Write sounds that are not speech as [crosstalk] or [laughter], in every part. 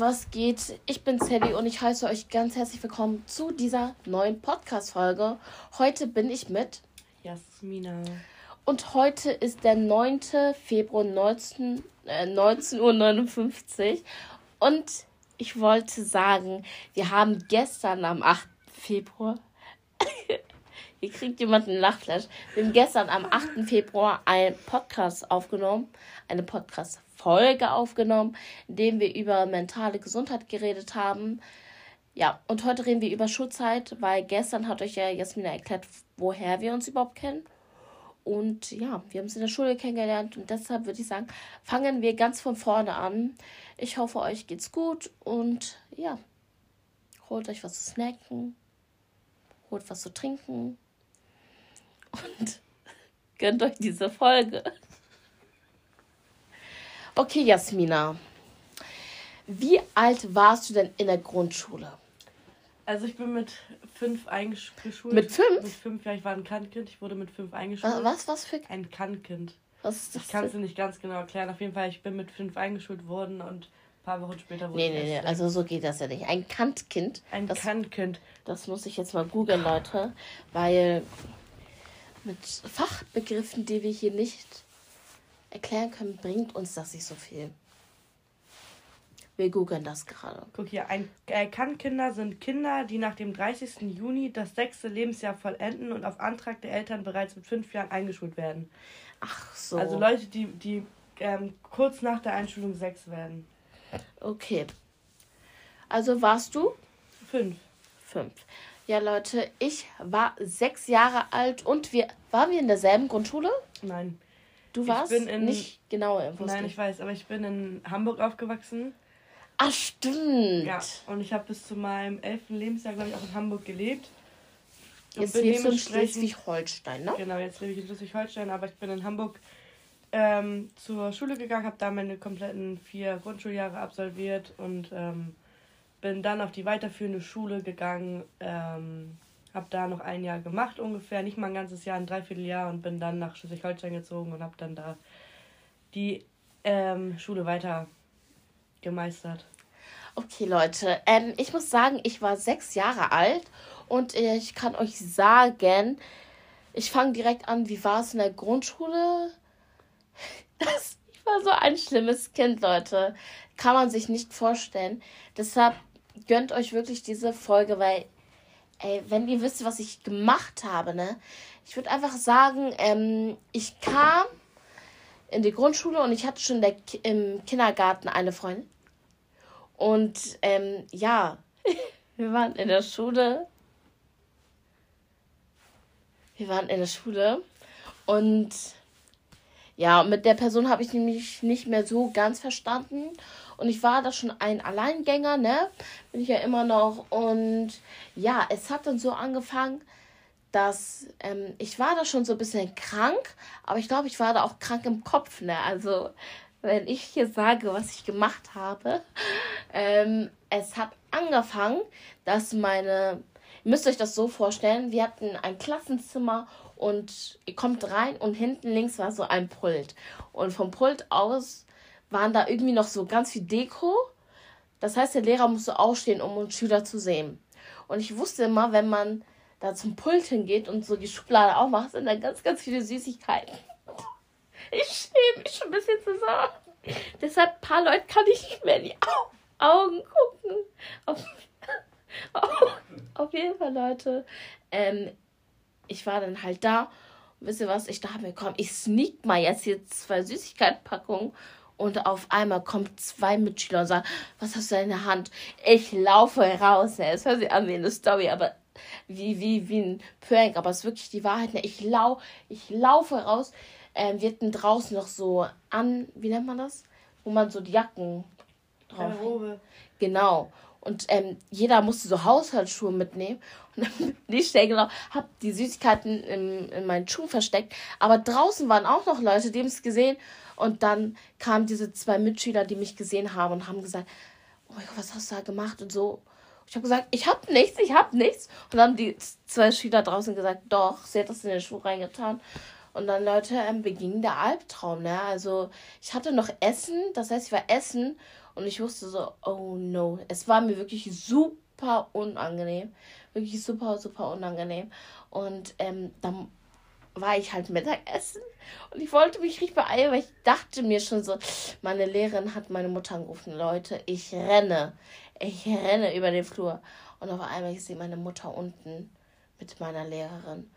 Was geht? Ich bin Sally und ich heiße euch ganz herzlich willkommen zu dieser neuen Podcast-Folge. Heute bin ich mit Jasmina. Und heute ist der 9. Februar 19, äh, 19.59 Uhr. Und ich wollte sagen, wir haben gestern am 8. Februar. [laughs] Hier kriegt jemand einen Lachflash. Wir haben gestern am 8. Februar einen Podcast aufgenommen. Eine Podcast-Folge. Folge aufgenommen, in dem wir über mentale Gesundheit geredet haben. Ja, und heute reden wir über Schulzeit, weil gestern hat euch ja Jasmina erklärt, woher wir uns überhaupt kennen. Und ja, wir haben uns in der Schule kennengelernt und deshalb würde ich sagen, fangen wir ganz von vorne an. Ich hoffe, euch geht's gut und ja, holt euch was zu snacken, holt was zu trinken und [laughs] gönnt euch diese Folge. Okay, Jasmina. Wie alt warst du denn in der Grundschule? Also ich bin mit fünf eingeschult. Mit fünf? Mit fünf, ja, ich war ein Kannkind. Ich wurde mit fünf eingeschult. Was, was für? Ein Kannkind. Was ist das? Ich kann es nicht ganz genau erklären. Auf jeden Fall, ich bin mit fünf eingeschult worden und ein paar Wochen später wurde nee, ich. Nee, nee, also so geht das ja nicht. Ein Kantkind. Ein das, Kantkind. Das muss ich jetzt mal googeln, Leute. Weil mit Fachbegriffen, die wir hier nicht erklären können, bringt uns das nicht so viel. Wir googeln das gerade. Guck hier, ein äh, Kannkinder sind Kinder, die nach dem 30. Juni das sechste Lebensjahr vollenden und auf Antrag der Eltern bereits mit fünf Jahren eingeschult werden. Ach so. Also Leute, die, die ähm, kurz nach der Einschulung sechs werden. Okay. Also warst du? Fünf. Fünf. Ja, Leute, ich war sechs Jahre alt und wir waren wir in derselben Grundschule? Nein. Du warst in, nicht genau Infos. Nein, ich weiß, aber ich bin in Hamburg aufgewachsen. Ach, stimmt. Ja, und ich habe bis zu meinem elften Lebensjahr, glaube ich, auch in Hamburg gelebt. Und jetzt lebst du in Schleswig-Holstein, ne? Genau, jetzt lebe ich in Schleswig-Holstein, aber ich bin in Hamburg ähm, zur Schule gegangen, habe da meine kompletten vier Grundschuljahre absolviert und ähm, bin dann auf die weiterführende Schule gegangen. Ähm, habe da noch ein Jahr gemacht ungefähr, nicht mal ein ganzes Jahr, ein Dreivierteljahr und bin dann nach Schleswig-Holstein gezogen und habe dann da die ähm, Schule weiter gemeistert. Okay, Leute, ähm, ich muss sagen, ich war sechs Jahre alt und ich kann euch sagen, ich fange direkt an, wie war es in der Grundschule? [laughs] Das, ich war so ein schlimmes Kind, Leute. Kann man sich nicht vorstellen. Deshalb gönnt euch wirklich diese Folge, weil ey, wenn ihr wisst, was ich gemacht habe, ne? Ich würde einfach sagen, ähm, ich kam in die Grundschule und ich hatte schon der, im Kindergarten eine Freundin. Und ähm, ja, [laughs] wir waren in der Schule. Wir waren in der Schule und ja, mit der Person habe ich nämlich nicht mehr so ganz verstanden. Und ich war da schon ein Alleingänger, ne? Bin ich ja immer noch. Und ja, es hat dann so angefangen, dass ähm, ich war da schon so ein bisschen krank, aber ich glaube, ich war da auch krank im Kopf, ne? Also, wenn ich hier sage, was ich gemacht habe, [laughs] ähm, es hat angefangen, dass meine, ihr müsst euch das so vorstellen, wir hatten ein Klassenzimmer und ihr kommt rein und hinten links war so ein Pult. Und vom Pult aus waren da irgendwie noch so ganz viel Deko. Das heißt, der Lehrer musste aufstehen, um uns Schüler zu sehen. Und ich wusste immer, wenn man da zum Pult hingeht und so die Schublade aufmacht, sind da ganz, ganz viele Süßigkeiten. [laughs] Ich schäme mich schon ein bisschen zu sagen. Deshalb, ein paar Leute kann ich nicht mehr in die Augen gucken. [laughs] Auf, auf jeden Fall, Leute. Ähm, ich war dann halt da. Und wisst ihr was? Ich dachte mir, komm, ich sneak mal jetzt hier zwei Süßigkeitenpackungen und auf einmal kommen zwei Mitschüler und sagen, was hast du in der Hand? Ich laufe raus. Ne? Es hört sich an wie eine Story, aber wie, wie, wie ein Prank. Aber es ist wirklich die Wahrheit. Ne? Ich, lau ich laufe raus. Ähm, wir hatten draußen noch so an, wie nennt man das? Wo man so die Jacken drauf. Genau. Und ähm, jeder musste so Haushaltsschuhe mitnehmen. Und dann [laughs] bin ich schnell genau, hab die Süßigkeiten in, in meinen Schuhen versteckt. Aber draußen waren auch noch Leute, die haben es gesehen. Und dann kamen diese zwei Mitschüler, die mich gesehen haben und haben gesagt, oh mein Gott, was hast du da gemacht und so. Ich habe gesagt, ich habe nichts, ich habe nichts. Und dann haben die zwei Schüler draußen gesagt, doch, sie hat das in den Schuh reingetan. Und dann, Leute, ähm, beging der Albtraum, ne? Also, ich hatte noch Essen, das heißt, ich war Essen. Und ich wusste so, oh no. Es war mir wirklich super unangenehm. Wirklich super, super unangenehm. Und ähm, dann war ich halt Mittagessen und ich wollte mich richtig beeilen, weil ich dachte mir schon so, meine Lehrerin hat meine Mutter angerufen. Leute, ich renne. Ich renne über den Flur. Und auf einmal ich sehe meine Mutter unten mit meiner Lehrerin.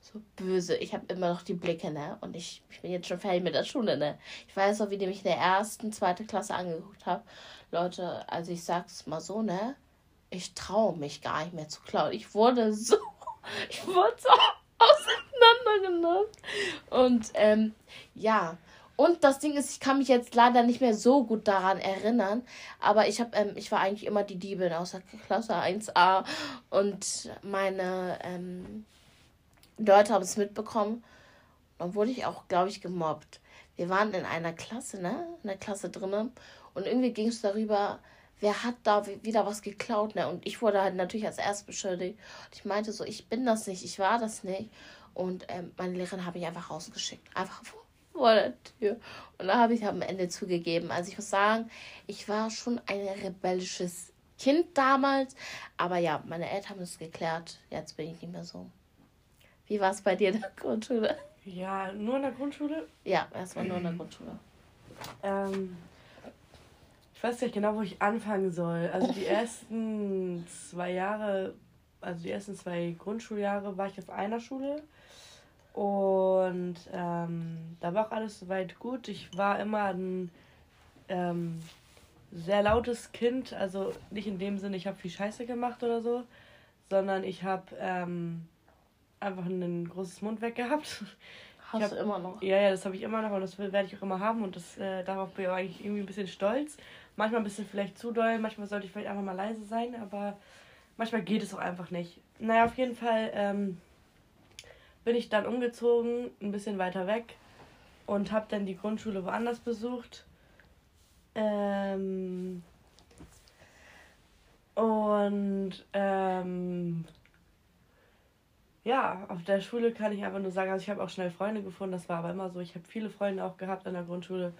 So böse. Ich habe immer noch die Blicke, ne? Und ich, ich bin jetzt schon fertig mit der Schule, ne? Ich weiß noch, wie die mich in der ersten, zweiten Klasse angeguckt haben. Leute, also ich sag's mal so, ne? Ich traue mich gar nicht mehr zu klauen. Ich wurde so, [laughs] ich wurde so auseinandergenommen. Und ähm, ja. Und das Ding ist, ich kann mich jetzt leider nicht mehr so gut daran erinnern, aber ich habe, ähm, ich war eigentlich immer die Diebin aus der Klasse 1a und meine ähm, Leute haben es mitbekommen. Dann wurde ich auch, glaube ich, gemobbt. Wir waren in einer Klasse, ne? In der Klasse drinnen und irgendwie ging es darüber, wer hat da wieder was geklaut, ne? Und ich wurde halt natürlich als erst beschuldigt. Und ich meinte so, ich bin das nicht, ich war das nicht. Und ähm, meine Lehrerin habe ich einfach rausgeschickt. Einfach vor, vor der Tür. Und da habe ich am Ende zugegeben. Also ich muss sagen, ich war schon ein rebellisches Kind damals. Aber ja, meine Eltern haben es geklärt. Jetzt bin ich nicht mehr so. Wie war es bei dir in der Grundschule? Ja, nur in der Grundschule? Ja, erstmal nur in der Grundschule. Ähm, ich weiß nicht genau, wo ich anfangen soll. Also die [laughs] ersten zwei Jahre, also die ersten zwei Grundschuljahre war ich auf einer Schule. Und ähm, da war auch alles soweit gut. Ich war immer ein ähm, sehr lautes Kind. Also nicht in dem Sinne, ich habe viel Scheiße gemacht oder so, sondern ich habe ähm, einfach ein großes Mundwerk gehabt. Hast hab, du immer noch? Ja, ja, das habe ich immer noch und das werde ich auch immer haben und das, äh, darauf bin ich eigentlich irgendwie ein bisschen stolz. Manchmal ein bisschen vielleicht zu doll, manchmal sollte ich vielleicht einfach mal leise sein, aber manchmal geht es auch einfach nicht. Naja, auf jeden Fall ähm, bin ich dann umgezogen, ein bisschen weiter weg und habe dann die Grundschule woanders besucht. Ähm, und ähm, ja, auf der Schule kann ich einfach nur sagen, also ich habe auch schnell Freunde gefunden, das war aber immer so. Ich habe viele Freunde auch gehabt in der Grundschule.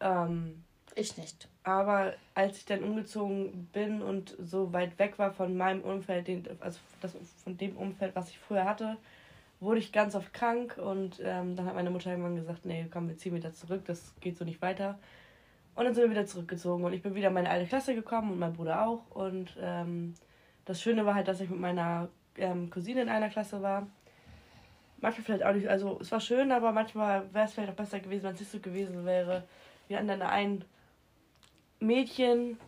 Ähm, ich nicht. Aber als ich dann umgezogen bin und so weit weg war von meinem Umfeld, den, also das, von dem Umfeld, was ich früher hatte, wurde ich ganz oft krank und ähm, dann hat meine Mutter irgendwann gesagt, nee, komm, wir ziehen wieder zurück, das geht so nicht weiter. Und dann sind wir wieder zurückgezogen und ich bin wieder in meine alte Klasse gekommen und mein Bruder auch. Und ähm, das Schöne war halt, dass ich mit meiner ähm, Cousine in einer Klasse war. Manchmal vielleicht auch nicht, also es war schön, aber manchmal wäre es vielleicht auch besser gewesen, wenn es nicht so gewesen wäre. Wir hatten dann ein Mädchen,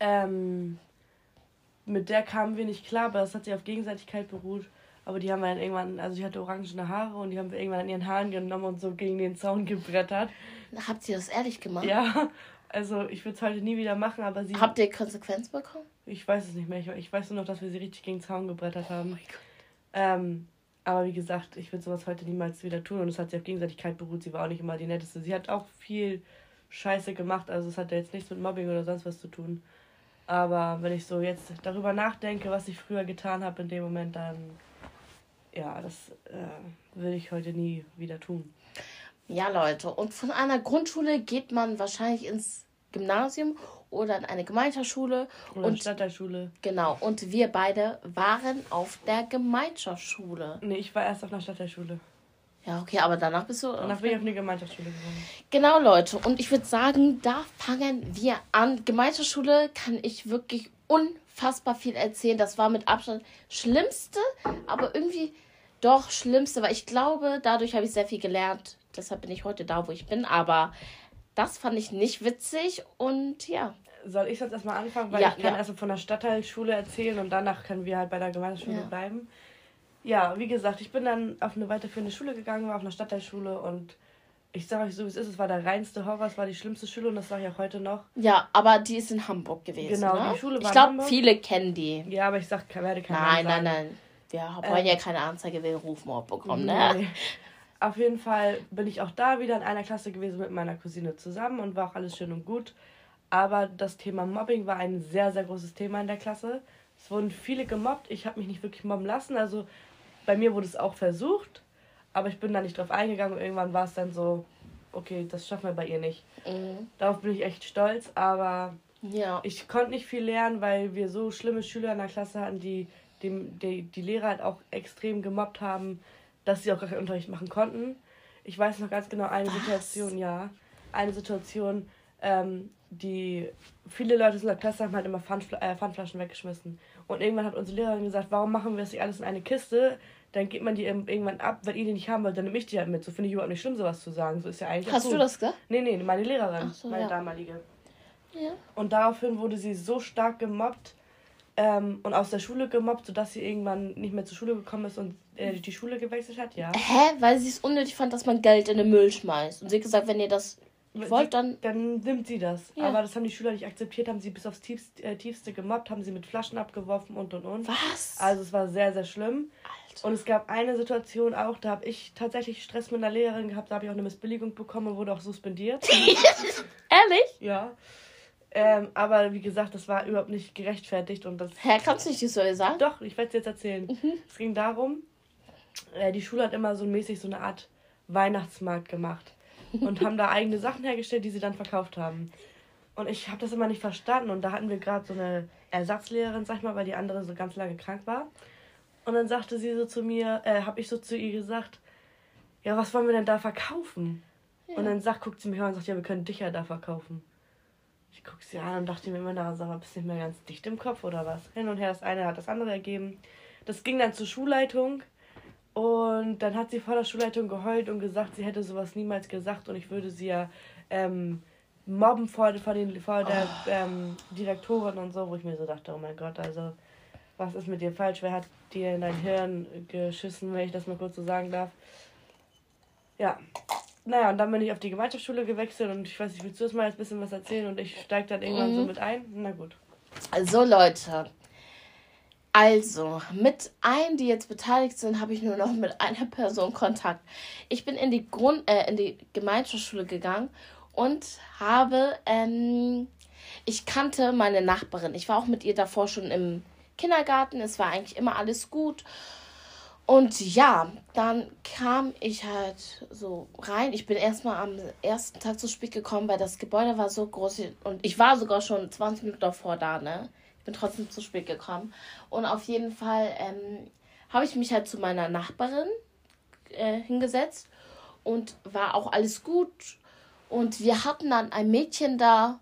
ähm, mit der kamen wir nicht klar, aber es hat sich auf Gegenseitigkeit beruht. Aber die haben wir dann irgendwann, also sie hatte orangene Haare und die haben wir irgendwann an ihren Haaren genommen und so gegen den Zaun gebrettert. Habt ihr das ehrlich gemacht? Ja, also ich würde es heute nie wieder machen, aber sie. Habt ihr Konsequenz bekommen? Ich weiß es nicht mehr. Ich, ich weiß nur noch, dass wir sie richtig gegen den Zaun gebrettert haben. Oh ähm, aber wie gesagt, ich würde sowas heute niemals wieder tun und es hat sich auf Gegenseitigkeit beruht. Sie war auch nicht immer die netteste. Sie hat auch viel Scheiße gemacht, also es hat ja jetzt nichts mit Mobbing oder sonst was zu tun. Aber wenn ich so jetzt darüber nachdenke, was ich früher getan habe in dem Moment, dann ja, das äh, würde ich heute nie wieder tun. Ja, Leute, und von einer Grundschule geht man wahrscheinlich ins Gymnasium oder in eine Gemeinschaftsschule. Oder und Stadtteilschule. Genau, und wir beide waren auf der Gemeinschaftsschule. Nee, ich war erst auf einer Stadtteilschule. Ja, okay, aber danach bist du. Danach bin ich auf eine Gemeinschaftsschule gegangen. Genau, Leute. Und ich würde sagen, da fangen wir an. Gemeinschaftsschule kann ich wirklich unfassbar viel erzählen. Das war mit Abstand Schlimmste, aber irgendwie doch Schlimmste, weil ich glaube, dadurch habe ich sehr viel gelernt. Deshalb bin ich heute da, wo ich bin. Aber das fand ich nicht witzig und ja. Soll ich jetzt erstmal anfangen? Weil ja, ich kann ja. erst von der Stadtteilschule erzählen und danach können wir halt bei der Gemeinschaftsschule ja. bleiben. Ja, wie gesagt, ich bin dann auf eine weiterführende Schule gegangen, war auf einer Stadtteilschule und ich sage euch so, wie es ist, es war der reinste Horror, es war die schlimmste Schule und das sage ich auch heute noch. Ja, aber die ist in Hamburg gewesen. Genau, ne? die Schule war Ich glaube, viele kennen die. Ja, aber ich sag, werde keine Nein, nein, nein. Wir wollen ähm, ja keine Anzeige wegen Rufmord bekommen, ne? Nee. Auf jeden Fall bin ich auch da wieder in einer Klasse gewesen mit meiner Cousine zusammen und war auch alles schön und gut. Aber das Thema Mobbing war ein sehr, sehr großes Thema in der Klasse. Es wurden viele gemobbt. Ich habe mich nicht wirklich mobben lassen. Also bei mir wurde es auch versucht, aber ich bin da nicht drauf eingegangen und irgendwann war es dann so, okay, das schaffen wir bei ihr nicht. Mhm. Darauf bin ich echt stolz, aber ja. ich konnte nicht viel lernen, weil wir so schlimme Schüler in der Klasse hatten, die die, die, die Lehrer halt auch extrem gemobbt haben, dass sie auch gar keinen Unterricht machen konnten. Ich weiß noch ganz genau eine Was? Situation, ja. Eine Situation, ähm, die viele Leute in der Klasse haben halt immer Pfandfl äh, Pfandflaschen weggeschmissen. Und irgendwann hat unsere Lehrerin gesagt, warum machen wir das nicht alles in eine Kiste? Dann gibt man die irgendwann ab, wenn ihr die nicht haben wollt, dann nehme ich die halt mit. So finde ich überhaupt nicht schlimm, sowas zu sagen. So ist ja eigentlich. Hast gut. du das gesagt? Nee, nee, meine Lehrerin, so, meine ja. damalige. Ja. Und daraufhin wurde sie so stark gemobbt ähm, und aus der Schule gemobbt, sodass sie irgendwann nicht mehr zur Schule gekommen ist und äh, die Schule gewechselt hat, ja. Hä? Weil sie es unnötig fand, dass man Geld in den Müll schmeißt. Und sie hat gesagt, wenn ihr das wollt, dann. Dann nimmt sie das. Ja. Aber das haben die Schüler nicht akzeptiert, haben sie bis aufs tiefste, äh, tiefste gemobbt, haben sie mit Flaschen abgeworfen und und und. Was? Also es war sehr, sehr schlimm. Alter. Und es gab eine Situation auch, da habe ich tatsächlich Stress mit einer Lehrerin gehabt, da habe ich auch eine Missbilligung bekommen und wurde auch suspendiert. [laughs] Ehrlich? Ja. Ähm, aber wie gesagt, das war überhaupt nicht gerechtfertigt und das. Hä, kannst du nicht die Story sagen? Doch, ich werde es jetzt erzählen. Mhm. Es ging darum, äh, die Schule hat immer so mäßig so eine Art Weihnachtsmarkt gemacht und [laughs] haben da eigene Sachen hergestellt, die sie dann verkauft haben. Und ich habe das immer nicht verstanden. Und da hatten wir gerade so eine Ersatzlehrerin, sag ich mal, weil die andere so ganz lange krank war. Und dann sagte sie so zu mir, äh, habe ich so zu ihr gesagt, ja, was wollen wir denn da verkaufen? Ja. Und dann sagt, guckt sie mich an und sagt, ja, wir können dich ja da verkaufen. Ich gucke sie an und dachte mir immer, na, sag mal, bist du nicht mehr ganz dicht im Kopf oder was? Hin und her, das eine hat das andere ergeben. Das ging dann zur Schulleitung. Und dann hat sie vor der Schulleitung geheult und gesagt, sie hätte sowas niemals gesagt und ich würde sie ja ähm, mobben vor, vor, den, vor der oh. ähm, Direktorin und so, wo ich mir so dachte, oh mein Gott, also was ist mit dir falsch? Wer hat dir in dein Hirn geschissen, wenn ich das mal kurz so sagen darf? Ja. Naja, und dann bin ich auf die Gemeinschaftsschule gewechselt und ich weiß nicht, willst du das mal jetzt ein bisschen was erzählen und ich steige dann irgendwann mhm. so mit ein? Na gut. Also Leute, also, mit allen, die jetzt beteiligt sind, habe ich nur noch mit einer Person Kontakt. Ich bin in die Grund, äh, in die Gemeinschaftsschule gegangen und habe, ähm, ich kannte meine Nachbarin. Ich war auch mit ihr davor schon im Kindergarten. Es war eigentlich immer alles gut. Und ja, dann kam ich halt so rein. Ich bin erstmal am ersten Tag zu spät gekommen, weil das Gebäude war so groß und ich war sogar schon 20 Minuten davor da, ne? bin trotzdem zu spät gekommen. Und auf jeden Fall ähm, habe ich mich halt zu meiner Nachbarin äh, hingesetzt und war auch alles gut. Und wir hatten dann ein Mädchen da.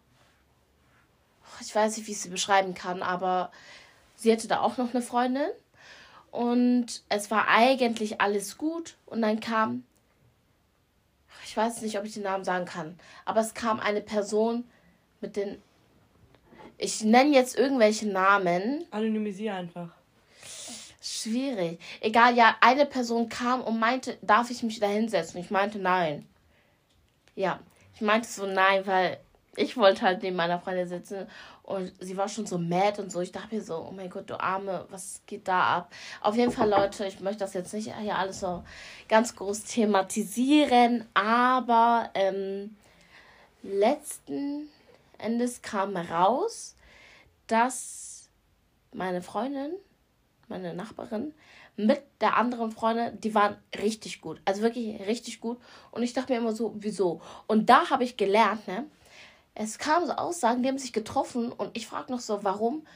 Ich weiß nicht, wie ich sie beschreiben kann, aber sie hatte da auch noch eine Freundin. Und es war eigentlich alles gut. Und dann kam, ich weiß nicht, ob ich den Namen sagen kann, aber es kam eine Person mit den ich nenne jetzt irgendwelche Namen. Anonymisiere einfach. Schwierig. Egal, ja, eine Person kam und meinte, darf ich mich da hinsetzen? Ich meinte nein. Ja, ich meinte so nein, weil ich wollte halt neben meiner Freundin sitzen und sie war schon so mad und so. Ich dachte mir so, oh mein Gott, du Arme, was geht da ab? Auf jeden Fall, Leute, ich möchte das jetzt nicht hier alles so ganz groß thematisieren, aber ähm, letzten Endes kam raus, dass meine Freundin, meine Nachbarin, mit der anderen Freundin, die waren richtig gut. Also wirklich richtig gut. Und ich dachte mir immer so, wieso? Und da habe ich gelernt, ne? Es kamen so Aussagen, die haben sich getroffen und ich frage noch so, warum?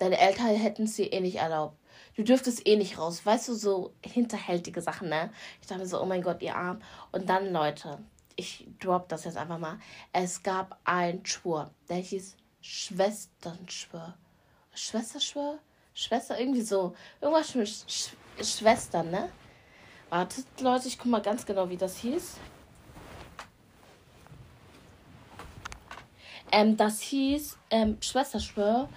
Deine Eltern hätten es dir eh nicht erlaubt. Du dürftest eh nicht raus. Weißt du, so hinterhältige Sachen, ne? Ich dachte mir so, oh mein Gott, ihr Arm. Und dann, Leute, ich drop das jetzt einfach mal. Es gab einen Schwur, der hieß Schwesternschwur. Schwesterschwur? Schwester, irgendwie so. Irgendwas mit Sch Schwestern, ne? Wartet, Leute, ich guck mal ganz genau, wie das hieß. Ähm, das hieß ähm, Schwesterschwör.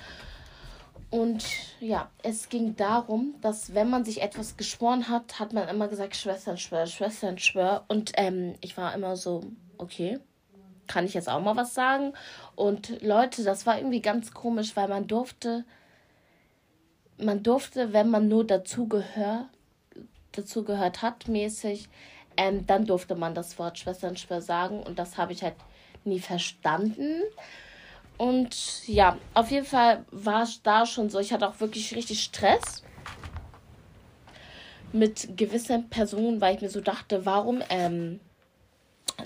Und ja, es ging darum, dass wenn man sich etwas geschworen hat, hat man immer gesagt Schwesternschwör, Schwesternschwör. Und ähm, ich war immer so, okay, kann ich jetzt auch mal was sagen? Und Leute, das war irgendwie ganz komisch, weil man durfte, man durfte, wenn man nur dazugehör, dazugehört hat, mäßig, ähm, dann durfte man das Wort Schwesternschwör sagen. Und das habe ich halt nie verstanden. Und ja, auf jeden Fall war es da schon so. Ich hatte auch wirklich richtig Stress mit gewissen Personen, weil ich mir so dachte, warum, ähm,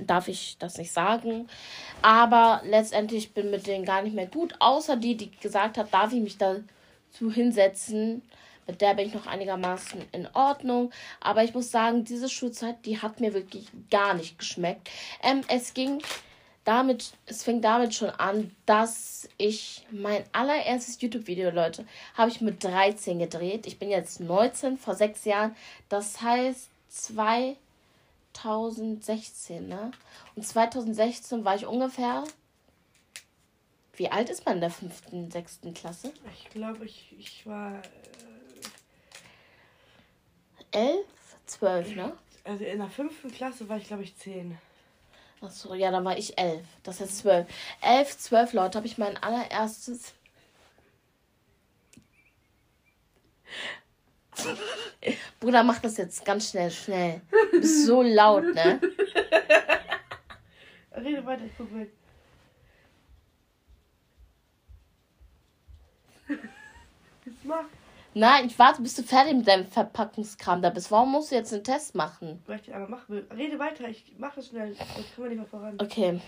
darf ich das nicht sagen. Aber letztendlich bin mit denen gar nicht mehr gut, außer die, die gesagt hat, darf ich mich dazu hinsetzen. Mit der bin ich noch einigermaßen in Ordnung. Aber ich muss sagen, diese Schulzeit, die hat mir wirklich gar nicht geschmeckt. Ähm, es ging damit, es fing damit schon an, dass ich mein allererstes YouTube-Video, Leute, habe ich mit 13 gedreht. Ich bin jetzt 19, vor sechs Jahren. Das heißt, zwei 2016, ne? Und 2016 war ich ungefähr. Wie alt ist man in der fünften, sechsten Klasse? Ich glaube, ich, ich war. Äh, elf, zwölf, ne? Also in der fünften Klasse war ich, glaube ich, zehn. Achso, ja, dann war ich elf. Das ist zwölf. Elf, zwölf Leute habe ich mein allererstes [laughs] Bruder, mach das jetzt ganz schnell, schnell. Du bist so laut, ne? [laughs] Rede weiter, ich guck weg. [laughs] Jetzt mach. Nein, ich warte, bis du fertig mit deinem Verpackungskram da bist. Warum musst du jetzt einen Test machen? Weil ich den einmal machen. Rede weiter, ich mach das schnell. Das können wir nicht mehr voran. Okay.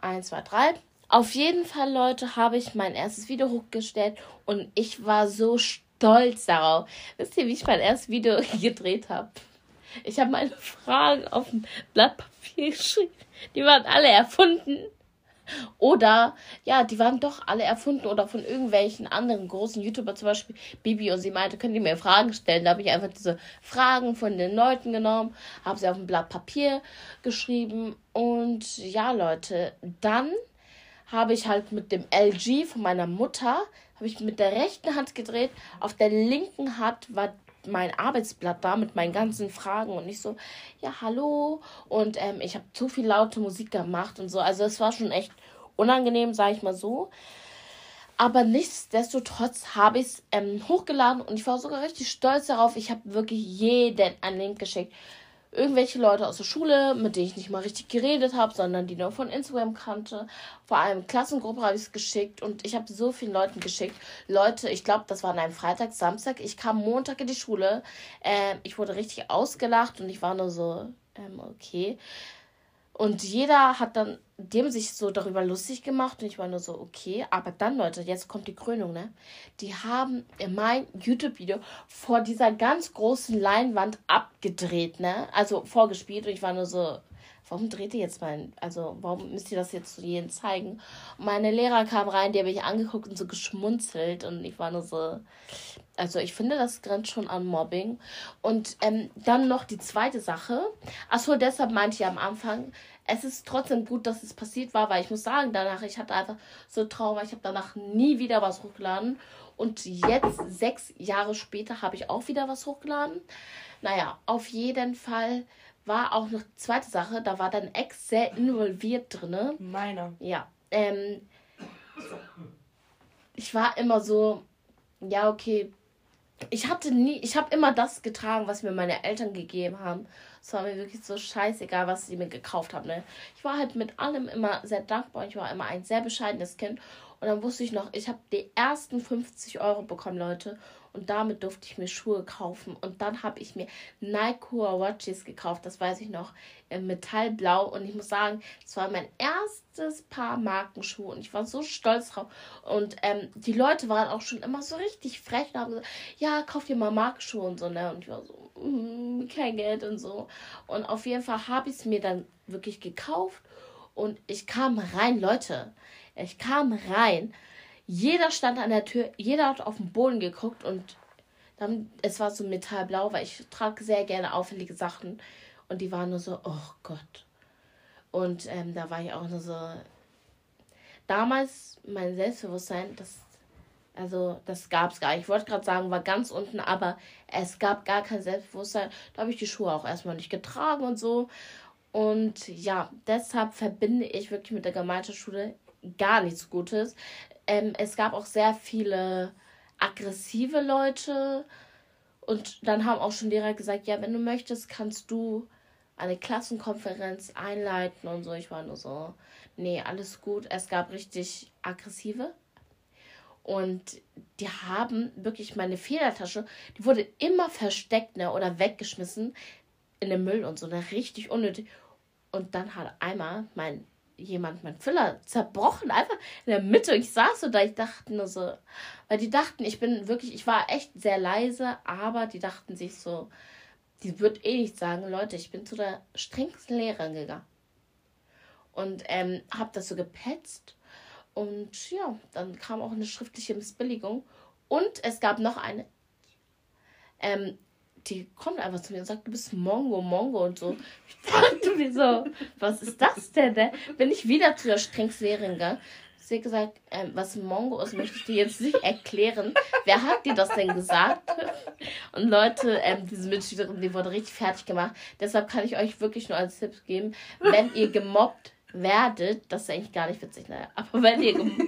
Eins, zwei, drei. Auf jeden Fall, Leute, habe ich mein erstes Video hochgestellt und ich war so stolz stolz darauf. Wisst ihr, wie ich mein erstes Video [laughs] gedreht habe? Ich habe meine Fragen auf ein Blatt Papier geschrieben. Die waren alle erfunden. Oder, ja, die waren doch alle erfunden oder von irgendwelchen anderen großen YouTuber, zum Beispiel Bibi. Und sie meinte, könnt ihr mir Fragen stellen? Da habe ich einfach diese Fragen von den Leuten genommen, habe sie auf ein Blatt Papier geschrieben. Und ja, Leute, dann habe ich halt mit dem LG von meiner Mutter habe ich mit der rechten Hand gedreht. Auf der linken Hand war mein Arbeitsblatt da mit meinen ganzen Fragen und ich so, ja, hallo. Und ähm, ich habe zu viel laute Musik gemacht und so. Also es war schon echt unangenehm, sage ich mal so. Aber nichtsdestotrotz habe ich es ähm, hochgeladen und ich war sogar richtig stolz darauf. Ich habe wirklich jeden einen Link geschickt irgendwelche Leute aus der Schule, mit denen ich nicht mal richtig geredet habe, sondern die nur von Instagram kannte. Vor allem Klassengruppe habe ich es geschickt und ich habe so vielen Leuten geschickt. Leute, ich glaube, das war an einem Freitag, Samstag. Ich kam Montag in die Schule. Ähm, ich wurde richtig ausgelacht und ich war nur so, ähm, okay. Und jeder hat dann dem sich so darüber lustig gemacht und ich war nur so, okay. Aber dann, Leute, jetzt kommt die Krönung, ne? Die haben mein YouTube-Video vor dieser ganz großen Leinwand abgedreht, ne? Also vorgespielt und ich war nur so, warum dreht ihr jetzt mein, also warum müsst ihr das jetzt zu jedem zeigen? Und meine Lehrer kamen rein, die habe ich angeguckt und so geschmunzelt und ich war nur so, also ich finde, das grenzt schon an Mobbing. Und ähm, dann noch die zweite Sache. Achso, deshalb meinte ich am Anfang, es ist trotzdem gut, dass es passiert war, weil ich muss sagen, danach, ich hatte einfach so Trauma, ich habe danach nie wieder was hochgeladen. Und jetzt, sechs Jahre später, habe ich auch wieder was hochgeladen. Naja, auf jeden Fall war auch noch eine zweite Sache, da war dein Ex sehr involviert drin. Meiner. Ja. Ähm, ich war immer so, ja, okay. Ich hatte nie, ich habe immer das getragen, was mir meine Eltern gegeben haben. Es war mir wirklich so scheißegal, was sie mir gekauft haben. Ne? Ich war halt mit allem immer sehr dankbar. Ich war immer ein sehr bescheidenes Kind. Und dann wusste ich noch, ich habe die ersten 50 Euro bekommen, Leute. Und damit durfte ich mir Schuhe kaufen. Und dann habe ich mir Nike Watches gekauft. Das weiß ich noch. In Metallblau. Und ich muss sagen, es war mein erstes Paar Markenschuhe. Und ich war so stolz drauf. Und ähm, die Leute waren auch schon immer so richtig frech und haben gesagt, ja, kauf dir mal Markenschuhe und so. Ne? Und ich war so, mm, kein Geld und so. Und auf jeden Fall habe ich es mir dann wirklich gekauft. Und ich kam rein, Leute. Ich kam rein jeder stand an der Tür, jeder hat auf den Boden geguckt und dann, es war so metallblau, weil ich trage sehr gerne auffällige Sachen. Und die waren nur so, oh Gott. Und ähm, da war ich auch nur so. Damals mein Selbstbewusstsein, das, also das gab es gar nicht. Ich wollte gerade sagen, war ganz unten, aber es gab gar kein Selbstbewusstsein. Da habe ich die Schuhe auch erstmal nicht getragen und so. Und ja, deshalb verbinde ich wirklich mit der Gemeinschaftsschule gar nichts Gutes. Ähm, es gab auch sehr viele aggressive Leute. Und dann haben auch schon Lehrer gesagt, ja, wenn du möchtest, kannst du eine Klassenkonferenz einleiten und so. Ich war nur so, nee, alles gut. Es gab richtig aggressive. Und die haben wirklich meine Federtasche, die wurde immer versteckt ne, oder weggeschmissen in den Müll und so. Ne, richtig unnötig. Und dann hat einmal mein jemand mein Füller zerbrochen, einfach in der Mitte. Ich saß so da, ich dachte nur so, weil die dachten, ich bin wirklich, ich war echt sehr leise, aber die dachten sich so, die wird eh nicht sagen, Leute, ich bin zu der strengsten Lehrerin gegangen. Und ähm, hab das so gepetzt. Und ja, dann kam auch eine schriftliche Missbilligung. Und es gab noch eine. Ähm, die kommt einfach zu mir und sagt, du bist Mongo, Mongo und so. Ich dachte mir so, was ist das denn? Ne? Bin ich wieder zu der Strengslehrerin gegangen. Sie hat gesagt, ähm, was Mongo ist, möchte ich dir jetzt nicht erklären. Wer hat dir das denn gesagt? Und Leute, ähm, diese Mitschülerin, die wurde richtig fertig gemacht. Deshalb kann ich euch wirklich nur als Tipp geben, wenn ihr gemobbt werdet, das ist eigentlich gar nicht witzig, naja, aber wenn ihr gemobbt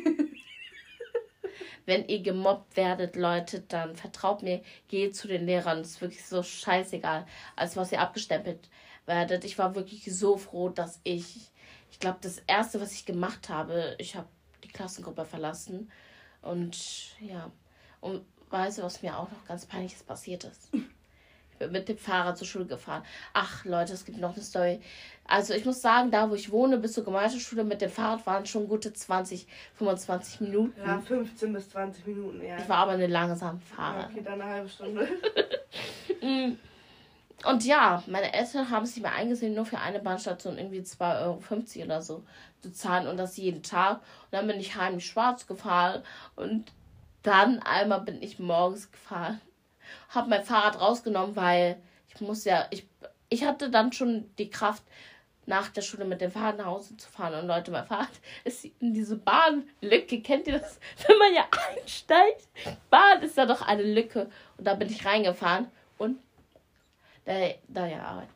wenn ihr gemobbt werdet, Leute, dann vertraut mir, geht zu den Lehrern. Das ist wirklich so scheißegal, als was ihr abgestempelt werdet. Ich war wirklich so froh, dass ich, ich glaube, das erste, was ich gemacht habe, ich habe die Klassengruppe verlassen. Und ja, und weißt du, was mir auch noch ganz peinliches passiert ist? mit dem Fahrrad zur Schule gefahren. Ach Leute, es gibt noch eine Story. Also ich muss sagen, da wo ich wohne, bis zur Gemeinschaftsschule mit dem Fahrrad waren schon gute 20, 25 Minuten. Ja, 15 bis 20 Minuten, ja. Ich war aber eine langsame Fahrer. Ja, okay, dann eine halbe Stunde. [laughs] [laughs] Und ja, meine Eltern haben es nicht mehr eingesehen, nur für eine Bahnstation irgendwie 2,50 Euro oder so zu zahlen und das jeden Tag. Und dann bin ich heimlich schwarz gefahren und dann einmal bin ich morgens gefahren habe mein Fahrrad rausgenommen, weil ich muss ja, ich, ich hatte dann schon die Kraft, nach der Schule mit dem Fahrrad nach Hause zu fahren. Und Leute, mein Fahrrad [laughs] ist in diese Bahnlücke. Kennt ihr das? [laughs] Wenn man ja einsteigt, Bahn ist da doch eine Lücke. Und da bin ich reingefahren. Und der, der, ja,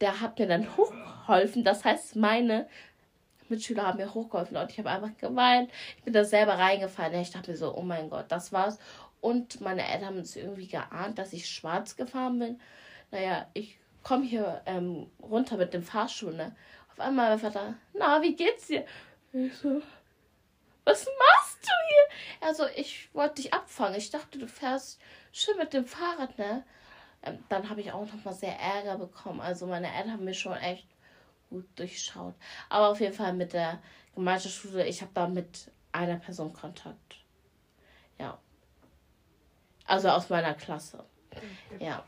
der hat mir dann hochgeholfen. Das heißt, meine Mitschüler haben mir hochgeholfen. Und ich habe einfach geweint. Ich bin da selber reingefallen. Ich dachte mir so, oh mein Gott, das war's. Und meine Eltern haben es irgendwie geahnt, dass ich schwarz gefahren bin. Naja, ich komme hier ähm, runter mit dem Fahrstuhl. Ne? Auf einmal mein Vater, na, wie geht's dir? Ich so, was machst du hier? Also, ich wollte dich abfangen. Ich dachte, du fährst schön mit dem Fahrrad, ne? Ähm, dann habe ich auch noch mal sehr Ärger bekommen. Also, meine Eltern haben mir schon echt gut durchschaut. Aber auf jeden Fall mit der Gemeinschaftsschule, ich habe da mit einer Person Kontakt. Ja. Also aus meiner Klasse. Ja.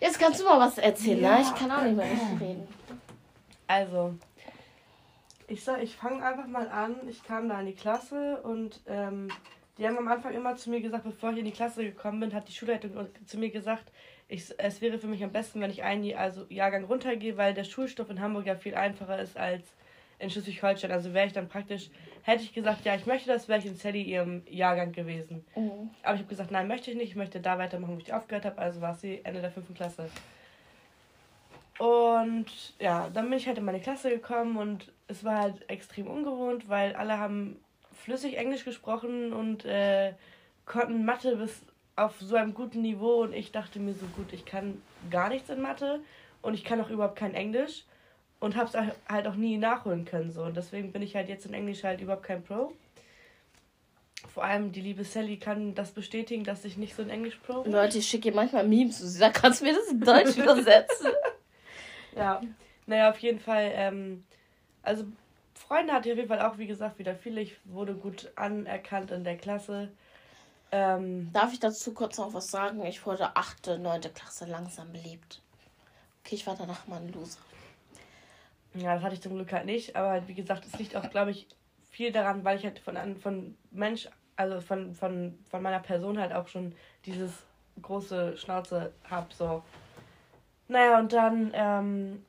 Jetzt kannst du mal was erzählen, ja. ne? Ich kann auch nicht mehr richtig reden. Also, ich sag, ich fange einfach mal an. Ich kam da in die Klasse und ähm, die haben am Anfang immer zu mir gesagt, bevor ich in die Klasse gekommen bin, hat die Schulleitung zu mir gesagt, ich, es wäre für mich am besten, wenn ich einen also Jahrgang runtergehe, weil der Schulstoff in Hamburg ja viel einfacher ist als in Schleswig-Holstein. Also wäre ich dann praktisch, hätte ich gesagt, ja, ich möchte das, wäre ich in Sally ihrem Jahrgang gewesen. Mhm. Aber ich habe gesagt, nein, möchte ich nicht, ich möchte da weitermachen, wo ich aufgehört habe. Also war sie Ende der fünften Klasse. Und ja, dann bin ich halt in meine Klasse gekommen und es war halt extrem ungewohnt, weil alle haben flüssig Englisch gesprochen und äh, konnten Mathe bis auf so einem guten Niveau und ich dachte mir so gut, ich kann gar nichts in Mathe und ich kann auch überhaupt kein Englisch und habe es halt auch nie nachholen können. So. Und deswegen bin ich halt jetzt in Englisch halt überhaupt kein Pro. Vor allem die liebe Sally kann das bestätigen, dass ich nicht so in Englisch Pro bin. Leute, ich schicke ihr manchmal Memes. Sie sagt, kannst du mir das in Deutsch übersetzen? [laughs] ja, naja, auf jeden Fall. Ähm, also Freunde hatte ich auf jeden Fall auch, wie gesagt, wieder viele. Ich wurde gut anerkannt in der Klasse. Ähm, Darf ich dazu kurz noch was sagen? Ich wurde 8., 9. Klasse langsam beliebt. Okay, ich war danach mal ein Loser. Ja, das hatte ich zum Glück halt nicht. Aber halt, wie gesagt, es liegt auch, glaube ich, viel daran, weil ich halt von, von Mensch, also von, von, von meiner Person halt auch schon dieses große Schnauze habe. So. Naja, und dann ähm,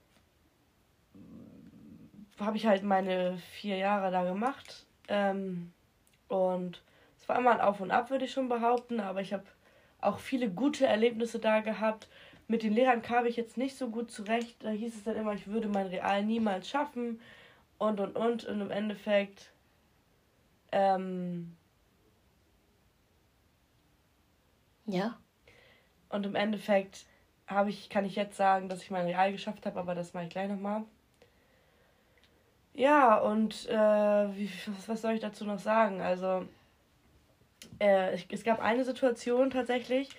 habe ich halt meine vier Jahre da gemacht. Ähm, und es war immer ein Auf und Ab, würde ich schon behaupten. Aber ich habe auch viele gute Erlebnisse da gehabt. Mit den Lehrern kam ich jetzt nicht so gut zurecht. Da hieß es dann immer, ich würde mein Real niemals schaffen. Und und und. Und im Endeffekt. Ähm, ja. Und im Endeffekt habe ich, kann ich jetzt sagen, dass ich mein Real geschafft habe, aber das mache ich gleich nochmal. Ja, und äh, wie, was, was soll ich dazu noch sagen? Also, äh, es gab eine Situation tatsächlich,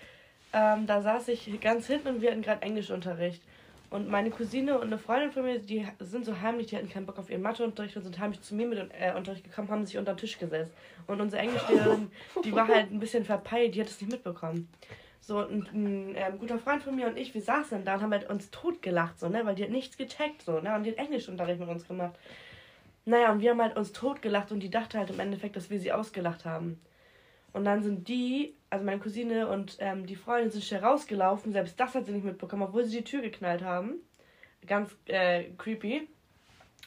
ähm, da saß ich ganz hinten und wir hatten gerade Englischunterricht. Und meine Cousine und eine Freundin von mir, die sind so heimlich, die hatten keinen Bock auf ihren Matheunterricht und sind heimlich zu mir mit äh, Unterricht gekommen, haben sich unter den Tisch gesetzt. Und unsere Englischlehrerin, die war halt ein bisschen verpeilt, die hat es nicht mitbekommen. So, ein, ein äh, guter Freund von mir und ich, wir saßen da und haben halt uns totgelacht, so, ne, weil die hat nichts gecheckt, so, ne, und die hat Englischunterricht mit uns gemacht. Naja, und wir haben halt uns totgelacht und die dachte halt im Endeffekt, dass wir sie ausgelacht haben. Und dann sind die, also meine Cousine und ähm, die Freundin sind schnell rausgelaufen. Selbst das hat sie nicht mitbekommen, obwohl sie die Tür geknallt haben. Ganz äh, creepy.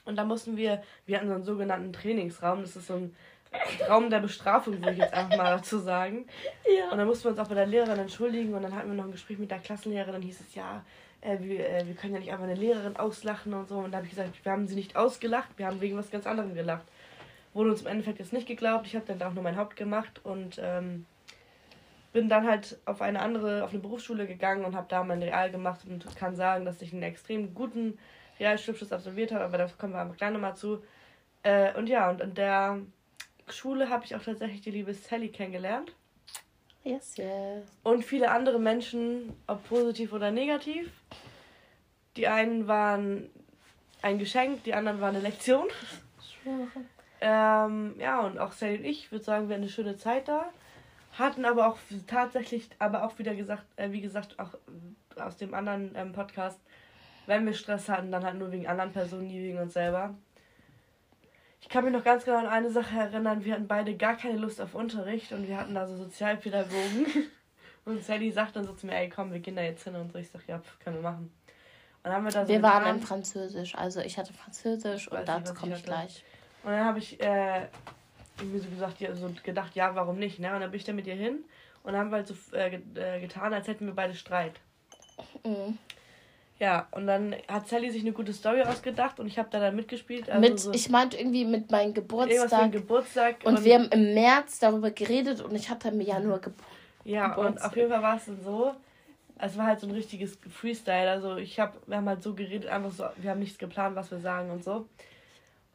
Und da mussten wir, wir hatten so einen sogenannten Trainingsraum. Das ist so ein Raum der Bestrafung, würde ich jetzt einfach mal dazu sagen. [laughs] Ja. Und dann mussten wir uns auch bei der Lehrerin entschuldigen. Und dann hatten wir noch ein Gespräch mit der Klassenlehrerin. Dann hieß es, ja, äh, wir, äh, wir können ja nicht einfach eine Lehrerin auslachen und so. Und da habe ich gesagt, wir haben sie nicht ausgelacht, wir haben wegen was ganz anderem gelacht. Wurde uns im Endeffekt jetzt nicht geglaubt. Ich habe dann auch nur mein Haupt gemacht und ähm, bin dann halt auf eine andere, auf eine Berufsschule gegangen und habe da mein Real gemacht und kann sagen, dass ich einen extrem guten Realschulabschluss absolviert habe, aber da kommen wir einfach gleich nochmal zu. Äh, und ja, und in der Schule habe ich auch tatsächlich die liebe Sally kennengelernt. Yes, yes. Und viele andere Menschen, ob positiv oder negativ. Die einen waren ein Geschenk, die anderen waren eine Lektion. Ähm, ja, und auch Sally und ich, würde sagen, wir hatten eine schöne Zeit da. Hatten aber auch tatsächlich, aber auch wieder gesagt, äh, wie gesagt, auch aus dem anderen ähm, Podcast, wenn wir Stress hatten, dann halt nur wegen anderen Personen, nie wegen uns selber. Ich kann mich noch ganz genau an eine Sache erinnern. Wir hatten beide gar keine Lust auf Unterricht und wir hatten da so Sozialpädagogen. [laughs] Und Sally sagt dann so zu mir, ey komm, wir gehen da jetzt hin und so. Ich sag, ja, können wir machen. Und haben wir da so Wir waren in Französisch, also ich hatte Französisch und dazu komme ich gleich. Und dann habe ich äh, irgendwie so gesagt, ja, so gedacht, ja, warum nicht, ne? Und dann bin ich da mit ihr hin und dann haben wir halt so äh, äh getan, als hätten wir beide Streit. Mhm. Ja, und dann hat Sally sich eine gute Story ausgedacht und ich habe da dann mitgespielt. Also mit, so ich meinte irgendwie mit meinem Geburtstag. Geburtstag und, und, wir haben im März darüber geredet und ich hatte im Januar Ge ja, Geburtstag. und auf jeden Fall war es dann so. Es war halt so ein richtiges Freestyle. Also ich habe, wir haben halt so geredet, einfach so, wir haben nichts geplant, was wir sagen und so.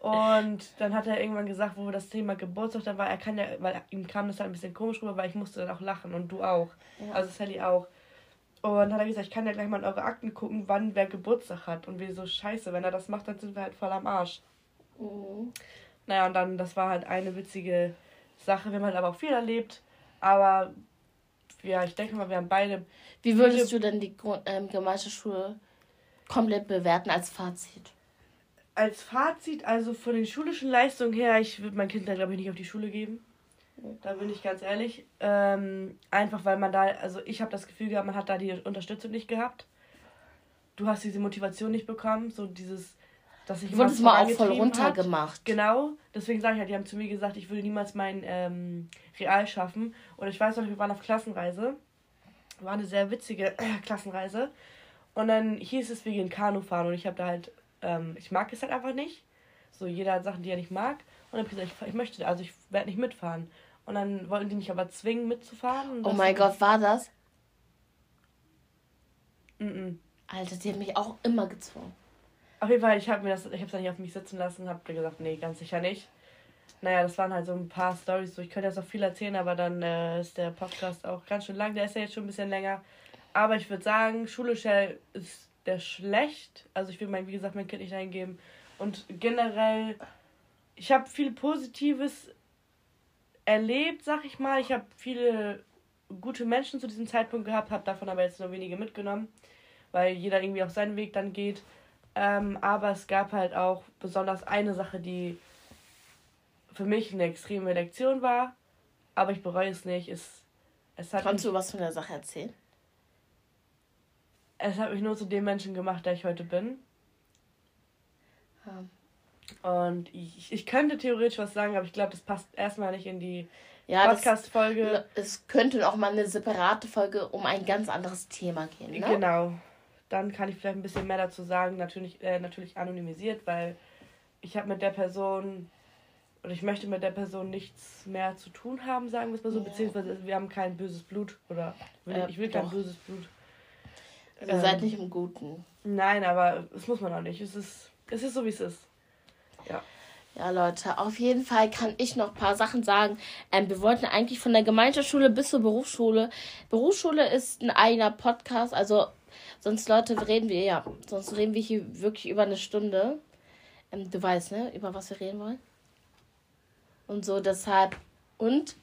Und dann hat er irgendwann gesagt, wo das Thema Geburtstag da war, er kann ja, weil ihm kam das halt ein bisschen komisch rüber, weil ich musste dann auch lachen und du auch. Ja. Also Sally auch. Und dann hat er gesagt, ich kann ja gleich mal in eure Akten gucken, wann wer Geburtstag hat. Und wir so, scheiße, wenn er das macht, dann sind wir halt voll am Arsch. Mhm. Naja, und dann, das war halt eine witzige Sache. Wir haben halt aber auch viel erlebt. Aber ja, ich denke mal, wir haben beide. Wie würdest du denn die ähm, Gemeinschaftsschule komplett bewerten als Fazit? Als Fazit, also von den schulischen Leistungen her, ich würde mein Kind da glaube ich nicht auf die Schule geben. Da bin ich ganz ehrlich. Ähm, einfach weil man da, also ich habe das Gefühl gehabt, man hat da die Unterstützung nicht gehabt. Du hast diese Motivation nicht bekommen, so dieses, dass ich. Wurde es mal auch voll runtergemacht. Genau, deswegen sage ich halt, die haben zu mir gesagt, ich würde niemals mein ähm, Real schaffen. Und ich weiß noch, wir waren auf Klassenreise. War eine sehr witzige äh, Klassenreise. Und dann hieß es, wir gehen Kanu fahren. Und ich habe da halt, ähm, ich mag es halt einfach nicht. So, jeder hat Sachen, die er nicht mag. Und dann habe ich gesagt, ich, ich möchte, also ich werde nicht mitfahren. Und dann wollten die mich aber zwingen, mitzufahren. Oh mein Gott, war das? Mm, -mm. Alter, die haben mich auch immer gezwungen. Auf jeden Fall, ich habe mir das, ich habe es dann nicht auf mich sitzen lassen, habe gesagt, nee, ganz sicher nicht. Naja, das waren halt so ein paar Stories. So, ich könnte jetzt noch viel erzählen, aber dann äh, ist der Podcast auch ganz schön lang. Der ist ja jetzt schon ein bisschen länger. Aber ich würde sagen, schulisch ist der schlecht. Also ich will mein, wie gesagt, mein Kind nicht eingeben. Und generell, ich habe viel Positives erlebt, sag ich mal. Ich habe viele gute Menschen zu diesem Zeitpunkt gehabt, habe davon aber jetzt nur wenige mitgenommen, weil jeder irgendwie auf seinen Weg dann geht. Ähm, aber es gab halt auch besonders eine Sache, die für mich eine extreme Lektion war, aber ich bereue es nicht. Es, es hat Kannst du was von der Sache erzählen? Es hat mich nur zu dem Menschen gemacht, der ich heute bin. Ja. Und ich, ich könnte theoretisch was sagen, aber ich glaube, das passt erstmal nicht in die ja, Podcast-Folge. Es könnte auch mal eine separate Folge um ein ganz anderes Thema gehen. Ne? Genau. Dann kann ich vielleicht ein bisschen mehr dazu sagen, natürlich, äh, natürlich anonymisiert, weil ich habe mit der Person oder ich möchte mit der Person nichts mehr zu tun haben, sagen wir es mal so, ja. beziehungsweise wir haben kein böses Blut oder will, äh, ich will kein böses Blut. Ihr ähm, seid nicht im Guten. Nein, aber das muss man auch nicht. Es ist, es ist so, wie es ist. Ja. Ja, Leute, auf jeden Fall kann ich noch ein paar Sachen sagen. Ähm, wir wollten eigentlich von der Gemeinschaftsschule bis zur Berufsschule. Berufsschule ist ein eigener Podcast, also sonst Leute reden wir, ja, sonst reden wir hier wirklich über eine Stunde. Ähm, du weißt, ne, über was wir reden wollen. Und so, deshalb, und?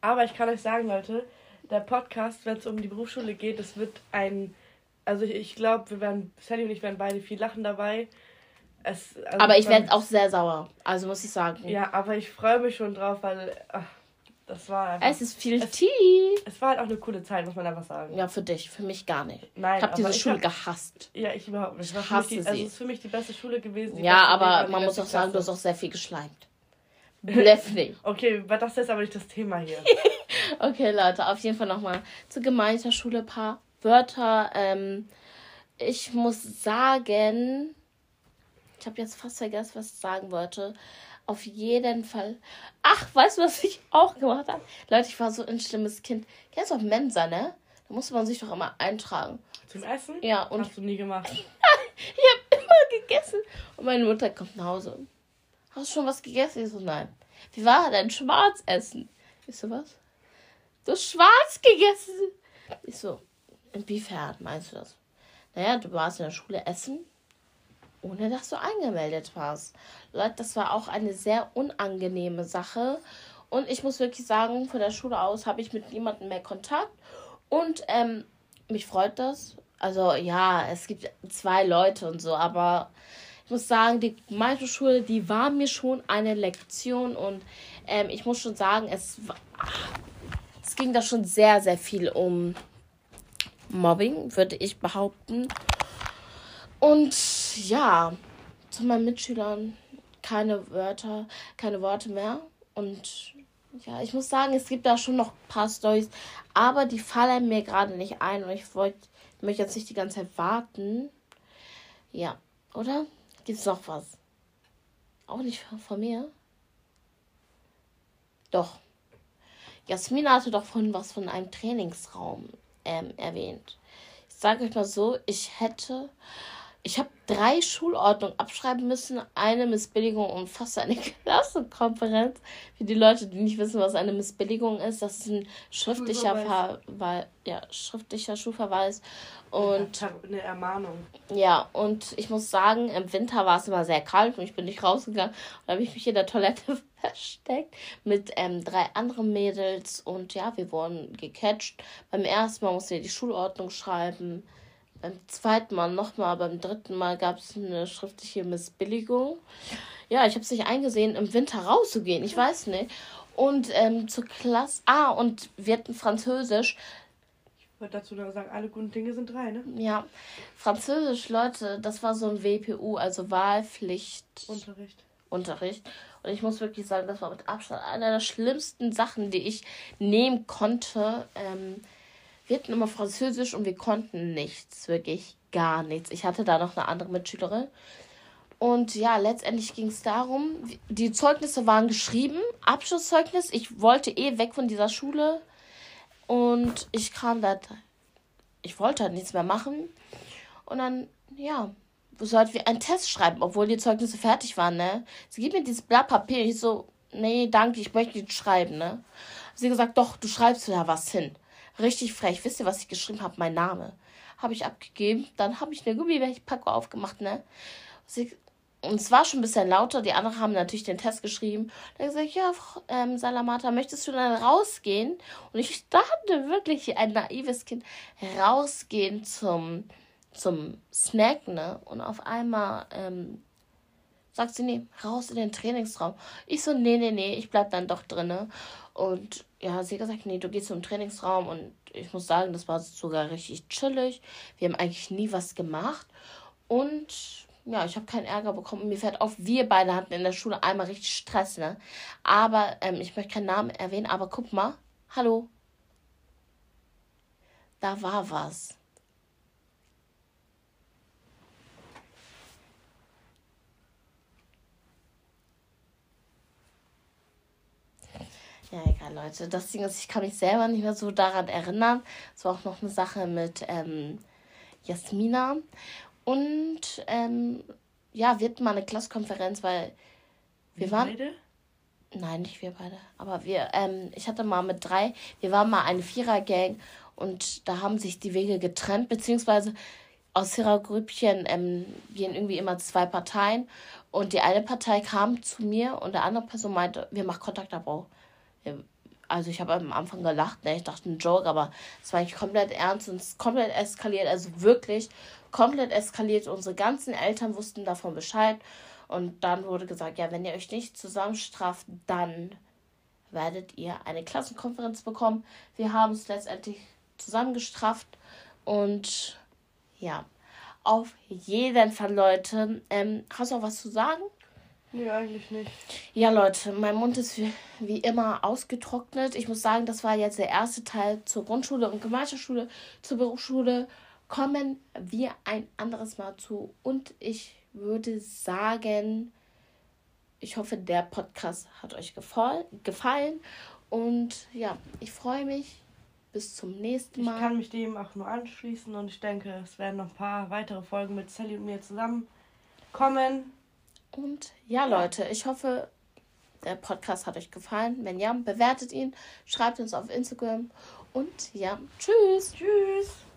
Aber ich kann euch sagen, Leute, der Podcast, wenn es um die Berufsschule geht, es wird ein, also ich, ich glaube, wir werden, Sally und ich werden beide viel lachen dabei. Es, also aber ich werde auch sehr sauer, also muss ich sagen. Ja, aber ich freue mich schon drauf, weil ach, das war einfach, Es ist viel es, Tee. Es war halt auch eine coole Zeit, muss man einfach sagen. Ja, für dich, für mich gar nicht. Nein, ich habe diese Schule hab, gehasst. Ja, ich überhaupt nicht. Ich hasse die, also sie. es ist für mich die beste Schule gewesen. Ja, aber man muss auch sagen, du hast auch sehr viel geschleimt. [laughs] Bluff nicht. okay, das ist aber nicht das Thema hier. [laughs] okay, Leute, auf jeden Fall nochmal zur Gemeinschaftsschule ein paar Wörter. Ähm, ich muss sagen, ich habe jetzt fast vergessen, was ich sagen wollte. Auf jeden Fall. Ach, weißt du, was ich auch gemacht habe? Leute, ich war so ein schlimmes Kind. Kennst du auch Mensa, ne? Da musste man sich doch immer eintragen. Zum Essen? Ja, und. Hast du nie gemacht. [laughs] ich habe immer gegessen. Und meine Mutter kommt nach Hause. Hast du schon was gegessen? Ich so, nein. Wie war dein Schwarzessen? Ich so, was? Du hast schwarz gegessen. Ich so, inwiefern meinst du das? Naja, du warst in der Schule essen ohne dass du angemeldet warst. Leute, das war auch eine sehr unangenehme Sache. Und ich muss wirklich sagen, von der Schule aus habe ich mit niemandem mehr Kontakt. Und ähm, mich freut das. Also ja, es gibt zwei Leute und so, aber ich muss sagen, die meiste Schule, die war mir schon eine Lektion und ähm, ich muss schon sagen, es, es ging da schon sehr, sehr viel um Mobbing, würde ich behaupten. Und ja, zu meinen Mitschülern keine Wörter, keine Worte mehr. Und ja, ich muss sagen, es gibt da schon noch ein paar Storys, aber die fallen mir gerade nicht ein und ich wollte möchte jetzt nicht die ganze Zeit warten. Ja, oder? Gibt's noch was? Auch nicht von mir? Doch. Jasmina hatte doch vorhin was von einem Trainingsraum ähm, erwähnt. Ich sage euch mal so, ich hätte ich habe drei Schulordnungen abschreiben müssen, eine Missbilligung und fast eine [laughs] Klassenkonferenz. Für die Leute, die nicht wissen, was eine Missbilligung ist, das ist ein schriftlicher, Verweis, ja, schriftlicher Schulverweis. Und eine Ermahnung. Ja, und ich muss sagen, im Winter war es immer sehr kalt und ich bin nicht rausgegangen. Da habe ich mich in der Toilette [laughs] versteckt mit ähm, drei anderen Mädels und ja, wir wurden gecatcht. Beim ersten Mal musste ich die Schulordnung schreiben beim zweiten Mal nochmal, beim dritten Mal gab es eine schriftliche Missbilligung. Ja, ich habe es nicht eingesehen, im Winter rauszugehen. Ich weiß nicht. Und ähm, zur Klasse. Ah, und wir hatten Französisch. Ich wollte dazu nur sagen, alle guten Dinge sind drei, ne? Ja. Französisch, Leute, das war so ein WPU, also Wahlpflicht. Unterricht. Unterricht. Und ich muss wirklich sagen, das war mit Abstand einer der schlimmsten Sachen, die ich nehmen konnte. Ähm, wir hatten immer Französisch und wir konnten nichts, wirklich gar nichts. Ich hatte da noch eine andere Mitschülerin. Und ja, letztendlich ging es darum, die Zeugnisse waren geschrieben, Abschlusszeugnis. Ich wollte eh weg von dieser Schule. Und ich kam da, ich wollte halt nichts mehr machen. Und dann, ja, sollten wir einen Test schreiben, obwohl die Zeugnisse fertig waren, ne? Sie gibt mir dieses Blatt Papier. Ich so, nee, danke, ich möchte nicht schreiben, ne? Sie gesagt, doch, du schreibst da was hin. Richtig frech. Wisst ihr, was ich geschrieben habe? Mein Name. Habe ich abgegeben. Dann habe ich eine Gummibärchenpackung aufgemacht, ne? Und es war schon ein bisschen lauter. Die anderen haben natürlich den Test geschrieben. Dann gesagt, ja, Frau, ähm, Salamata, möchtest du dann rausgehen? Und ich dachte wirklich, ein naives Kind, rausgehen zum, zum Snack, ne? Und auf einmal ähm, sagt sie, nee, raus in den Trainingsraum. Ich so, nee, nee, nee, ich bleib dann doch drinne. Und ja, sie gesagt, nee, du gehst zum Trainingsraum und ich muss sagen, das war sogar richtig chillig. Wir haben eigentlich nie was gemacht und ja, ich habe keinen Ärger bekommen. Mir fällt auf, wir beide hatten in der Schule einmal richtig Stress, ne? Aber ähm, ich möchte keinen Namen erwähnen, aber guck mal, hallo. Da war was. Ja, egal, Leute. Das Ding ist, ich kann mich selber nicht mehr so daran erinnern. Es war auch noch eine Sache mit ähm, Jasmina. Und ähm, ja, wir hatten mal eine Klasskonferenz, weil wir, wir waren. Beide? Nein, nicht wir beide. Aber wir, ähm, ich hatte mal mit drei, wir waren mal eine Vierer-Gang Und da haben sich die Wege getrennt, beziehungsweise aus Hierarchien ähm, gehen irgendwie immer zwei Parteien. Und die eine Partei kam zu mir und der andere Person meinte, wir machen Kontaktabbau. Also ich habe am Anfang gelacht, ne? ich dachte ein Joke, aber es war eigentlich komplett ernst und es ist komplett eskaliert, also wirklich komplett eskaliert. Unsere ganzen Eltern wussten davon Bescheid und dann wurde gesagt, ja, wenn ihr euch nicht zusammenstraft, dann werdet ihr eine Klassenkonferenz bekommen. Wir haben es letztendlich zusammengestraft und ja, auf jeden Fall, Leute. Ähm, hast du auch was zu sagen? Nee, eigentlich nicht. Ja, Leute, mein Mund ist wie, wie immer ausgetrocknet. Ich muss sagen, das war jetzt der erste Teil zur Grundschule und Gemeinschaftsschule. Zur Berufsschule kommen wir ein anderes Mal zu. Und ich würde sagen, ich hoffe, der Podcast hat euch gefallen. Und ja, ich freue mich bis zum nächsten Mal. Ich kann mich dem auch nur anschließen und ich denke, es werden noch ein paar weitere Folgen mit Sally und mir zusammen kommen. Und ja, Leute, ich hoffe, der Podcast hat euch gefallen. Wenn ja, bewertet ihn, schreibt uns auf Instagram und ja, tschüss. Tschüss.